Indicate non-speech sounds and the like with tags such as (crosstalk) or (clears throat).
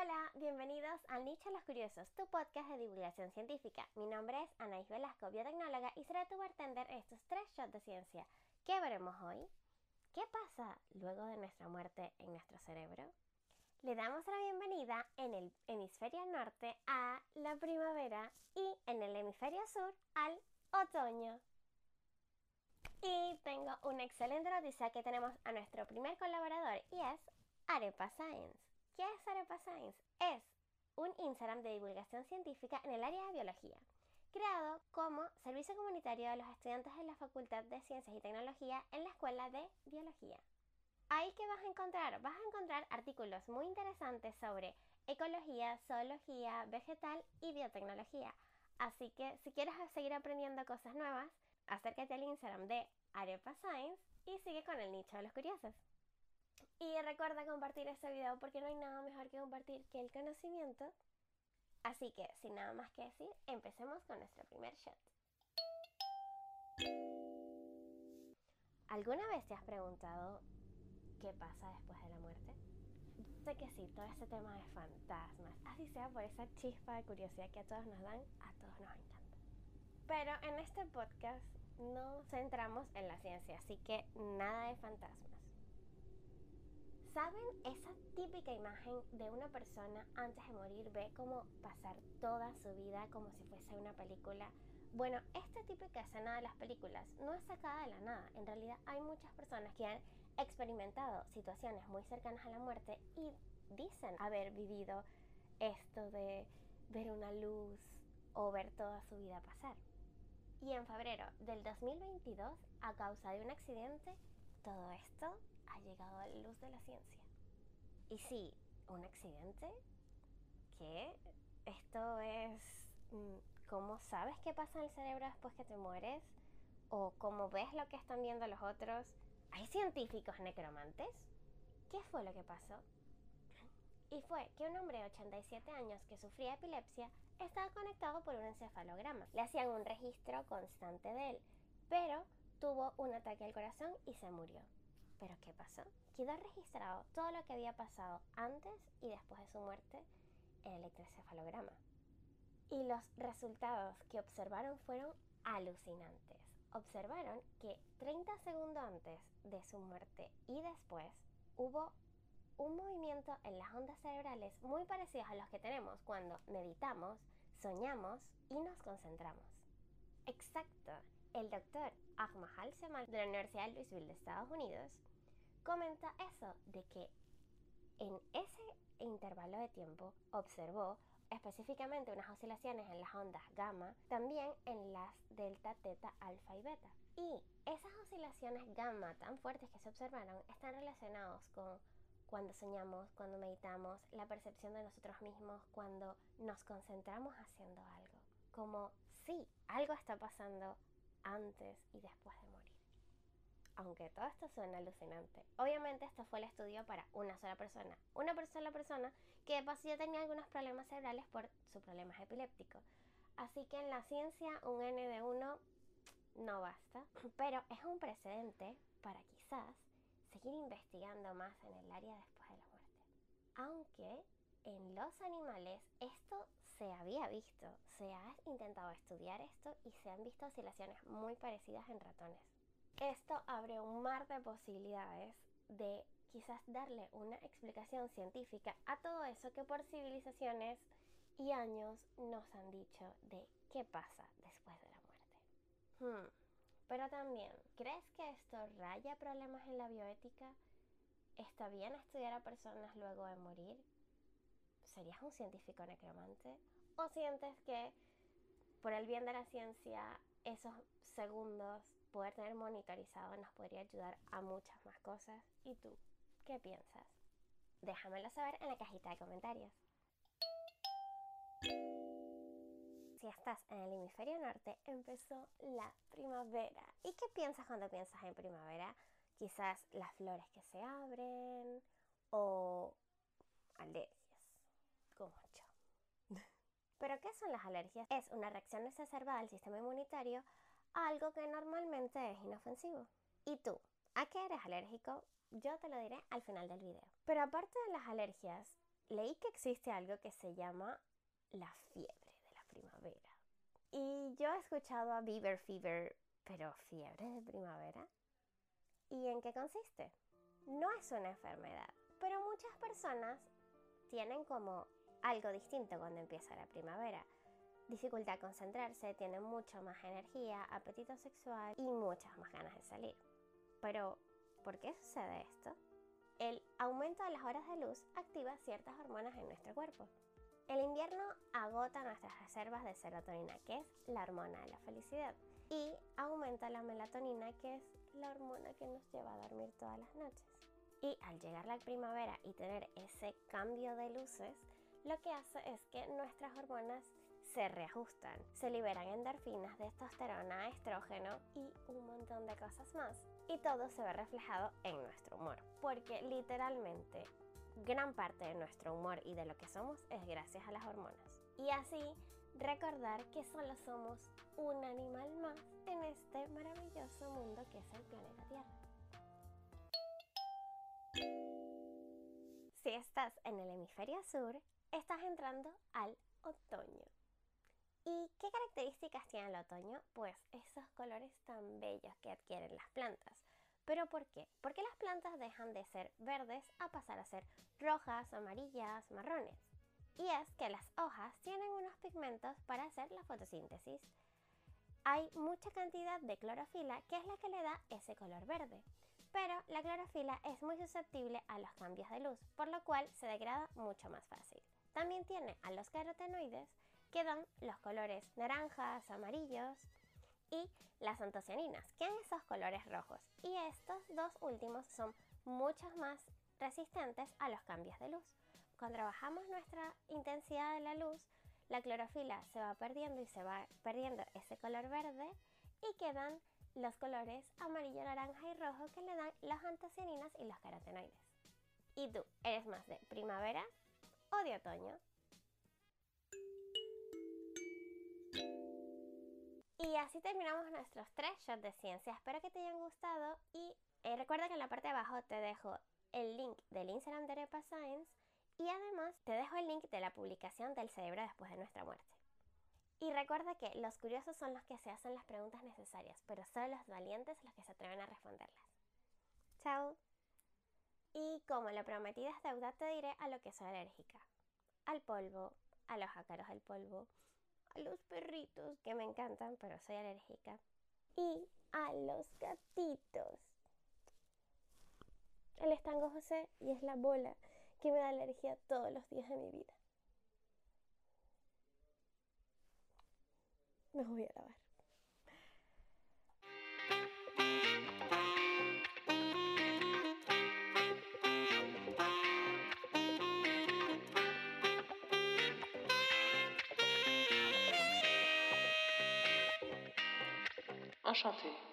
Hola, bienvenidos al Nicho de los Curiosos, tu podcast de divulgación científica. Mi nombre es Anaís Velasco, biotecnóloga, y seré tu bartender en estos tres shots de ciencia. ¿Qué veremos hoy? ¿Qué pasa luego de nuestra muerte en nuestro cerebro? Le damos la bienvenida en el hemisferio norte a la primavera y en el hemisferio sur al otoño. Y tengo una excelente noticia que tenemos a nuestro primer colaborador y es Arepa Science. ¿Qué es Arepa Science? Es un Instagram de divulgación científica en el área de biología, creado como servicio comunitario de los estudiantes de la Facultad de Ciencias y Tecnología en la Escuela de Biología. Ahí que vas a encontrar, vas a encontrar artículos muy interesantes sobre ecología, zoología, vegetal y biotecnología. Así que si quieres seguir aprendiendo cosas nuevas, acércate al Instagram de Arepa Science y sigue con el nicho de los curiosos. Y recuerda compartir este video porque no hay nada mejor que compartir que el conocimiento. Así que, sin nada más que decir, empecemos con nuestro primer shot. ¿Alguna vez te has preguntado qué pasa después de la muerte? Sé que sí, todo este tema de fantasmas, así sea por esa chispa de curiosidad que a todos nos dan, a todos nos encanta. Pero en este podcast no centramos en la ciencia, así que nada de fantasmas. ¿Saben esa típica imagen de una persona antes de morir ve cómo pasar toda su vida como si fuese una película? Bueno, esta típica escena de las películas no es sacada de la nada. En realidad hay muchas personas que han experimentado situaciones muy cercanas a la muerte y dicen haber vivido esto de ver una luz o ver toda su vida pasar. Y en febrero del 2022, a causa de un accidente, todo esto ha llegado a la luz de la ciencia. Y sí, un accidente, ¿qué? Esto es mm, cómo sabes qué pasa en el cerebro después que te mueres o cómo ves lo que están viendo los otros. ¿Hay científicos necromantes? ¿Qué fue lo que pasó? Y fue que un hombre de 87 años que sufría epilepsia estaba conectado por un encefalograma. Le hacían un registro constante de él, pero tuvo un ataque al corazón y se murió. ¿Pero qué pasó? Quedó registrado todo lo que había pasado antes y después de su muerte en el electroencefalograma. Y los resultados que observaron fueron alucinantes. Observaron que 30 segundos antes de su muerte y después hubo un movimiento en las ondas cerebrales muy parecidos a los que tenemos cuando meditamos, soñamos y nos concentramos. Exacto. El doctor Ahmad Semal de la Universidad de Louisville de Estados Unidos comenta eso de que en ese intervalo de tiempo observó específicamente unas oscilaciones en las ondas gamma, también en las delta, teta, alfa y beta. Y esas oscilaciones gamma tan fuertes que se observaron están relacionados con cuando soñamos, cuando meditamos, la percepción de nosotros mismos, cuando nos concentramos haciendo algo. Como si algo está pasando antes y después de morir. Aunque todo esto suena alucinante. Obviamente esto fue el estudio para una sola persona. Una sola persona que de paso ya tenía algunos problemas cerebrales por su problema epiléptico. Así que en la ciencia un N de 1 no basta. (clears throat) Pero es un precedente para quizás seguir investigando más en el área después de la muerte. Aunque en los animales esto se había visto, se ha intentado estudiar esto y se han visto oscilaciones muy parecidas en ratones. Esto abre un mar de posibilidades de quizás darle una explicación científica a todo eso que por civilizaciones y años nos han dicho de qué pasa después de la muerte. Hmm. Pero también, ¿crees que esto raya problemas en la bioética? ¿Está bien estudiar a personas luego de morir? ¿Serías un científico necromante? ¿O sientes que por el bien de la ciencia esos segundos, poder tener monitorizado nos podría ayudar a muchas más cosas? ¿Y tú? ¿Qué piensas? Déjamelo saber en la cajita de comentarios. Si estás en el hemisferio norte, empezó la primavera. ¿Y qué piensas cuando piensas en primavera? Quizás las flores que se abren o alergias como yo. ¿Pero qué son las alergias? Es una reacción exacerbada del sistema inmunitario a algo que normalmente es inofensivo. ¿Y tú? ¿A qué eres alérgico? Yo te lo diré al final del video. Pero aparte de las alergias, leí que existe algo que se llama la fiebre de la primavera. Y yo he escuchado a Beaver Fever, pero fiebre de primavera. ¿Y en qué consiste? No es una enfermedad, pero muchas personas tienen como algo distinto cuando empieza la primavera. Dificultad concentrarse, tienen mucho más energía, apetito sexual y muchas más ganas de salir. Pero, ¿por qué sucede esto? El aumento de las horas de luz activa ciertas hormonas en nuestro cuerpo. El invierno agota nuestras reservas de serotonina, que es la hormona de la felicidad, y aumenta la melatonina, que es la hormona que nos lleva a dormir todas las noches. Y al llegar la primavera y tener ese cambio de luces, lo que hace es que nuestras hormonas se reajustan, se liberan endorfinas, testosterona, estrógeno y un montón de cosas más. Y todo se ve reflejado en nuestro humor, porque literalmente gran parte de nuestro humor y de lo que somos es gracias a las hormonas. Y así recordar que solo somos un animal más en este maravilloso mundo que es el planeta Tierra. Si estás en el hemisferio sur, estás entrando al otoño. ¿Y qué características tiene el otoño? Pues esos colores tan bellos que adquieren las plantas. ¿Pero por qué? Porque las plantas dejan de ser verdes a pasar a ser rojas, amarillas, marrones. Y es que las hojas tienen unos pigmentos para hacer la fotosíntesis. Hay mucha cantidad de clorofila que es la que le da ese color verde. Pero la clorofila es muy susceptible a los cambios de luz, por lo cual se degrada mucho más fácil. También tiene a los carotenoides que dan los colores naranjas, amarillos y las antocianinas, que dan esos colores rojos. Y estos dos últimos son mucho más resistentes a los cambios de luz. Cuando trabajamos nuestra intensidad de la luz, la clorofila se va perdiendo y se va perdiendo ese color verde y quedan los colores amarillo, naranja y rojo que le dan las antocianinas y los carotenoides. ¿Y tú, eres más de primavera o de otoño? Y así terminamos nuestros tres shots de ciencia. Espero que te hayan gustado y eh, recuerda que en la parte de abajo te dejo el link del Instagram de Arepa Science y además te dejo el link de la publicación del cerebro después de nuestra muerte. Y recuerda que los curiosos son los que se hacen las preguntas necesarias, pero solo los valientes los que se atreven a responderlas. Chao. Y como lo prometido es deuda, te diré a lo que soy alérgica. Al polvo, a los ácaros del polvo, a los perritos que me encantan, pero soy alérgica. Y a los gatitos. El estango José y es la bola que me da alergia todos los días de mi vida. Me voy a lavar. Enchanté.